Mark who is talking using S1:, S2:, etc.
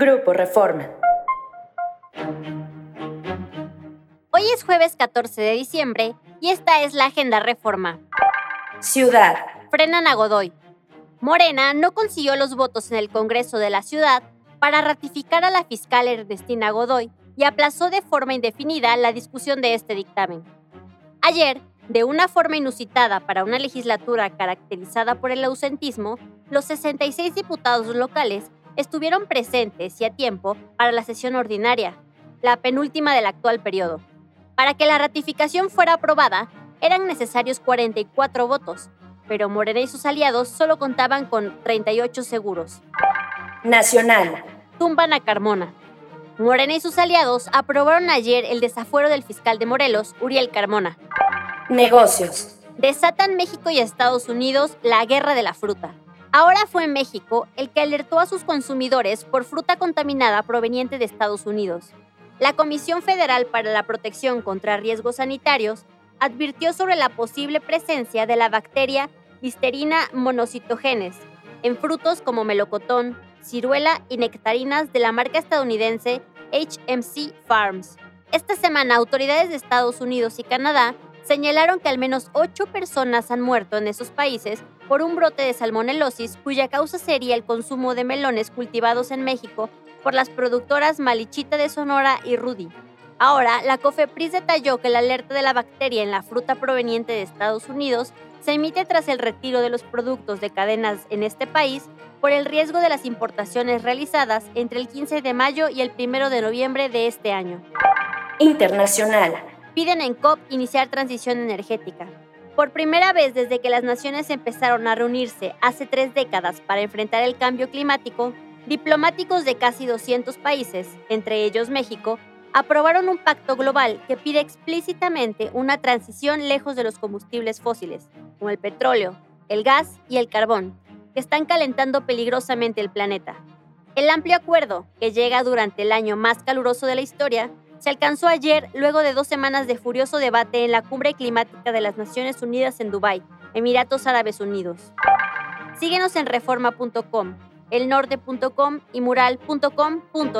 S1: Grupo Reforma.
S2: Hoy es jueves 14 de diciembre y esta es la Agenda Reforma.
S1: Ciudad.
S2: Frenan a Godoy. Morena no consiguió los votos en el Congreso de la ciudad para ratificar a la fiscal Ernestina Godoy y aplazó de forma indefinida la discusión de este dictamen. Ayer, de una forma inusitada para una legislatura caracterizada por el ausentismo, los 66 diputados locales estuvieron presentes y a tiempo para la sesión ordinaria, la penúltima del actual periodo. Para que la ratificación fuera aprobada, eran necesarios 44 votos, pero Morena y sus aliados solo contaban con 38 seguros.
S1: Nacional.
S2: Tumban a Carmona. Morena y sus aliados aprobaron ayer el desafuero del fiscal de Morelos, Uriel Carmona.
S1: Negocios.
S2: Desatan México y Estados Unidos la guerra de la fruta. Ahora fue México el que alertó a sus consumidores por fruta contaminada proveniente de Estados Unidos. La Comisión Federal para la Protección contra Riesgos Sanitarios advirtió sobre la posible presencia de la bacteria Listerina monocitogenes en frutos como melocotón, ciruela y nectarinas de la marca estadounidense HMC Farms. Esta semana, autoridades de Estados Unidos y Canadá señalaron que al menos ocho personas han muerto en esos países por un brote de salmonelosis cuya causa sería el consumo de melones cultivados en México por las productoras Malichita de Sonora y Rudy. Ahora, la COFEPRIS detalló que la alerta de la bacteria en la fruta proveniente de Estados Unidos se emite tras el retiro de los productos de cadenas en este país por el riesgo de las importaciones realizadas entre el 15 de mayo y el 1 de noviembre de este año.
S1: Internacional.
S2: Piden en COP iniciar transición energética. Por primera vez desde que las naciones empezaron a reunirse hace tres décadas para enfrentar el cambio climático, diplomáticos de casi 200 países, entre ellos México, aprobaron un pacto global que pide explícitamente una transición lejos de los combustibles fósiles, como el petróleo, el gas y el carbón, que están calentando peligrosamente el planeta. El amplio acuerdo, que llega durante el año más caluroso de la historia, se alcanzó ayer luego de dos semanas de furioso debate en la cumbre climática de las Naciones Unidas en Dubái, Emiratos Árabes Unidos. Síguenos en reforma.com, elnorte.com y mural.com.mx.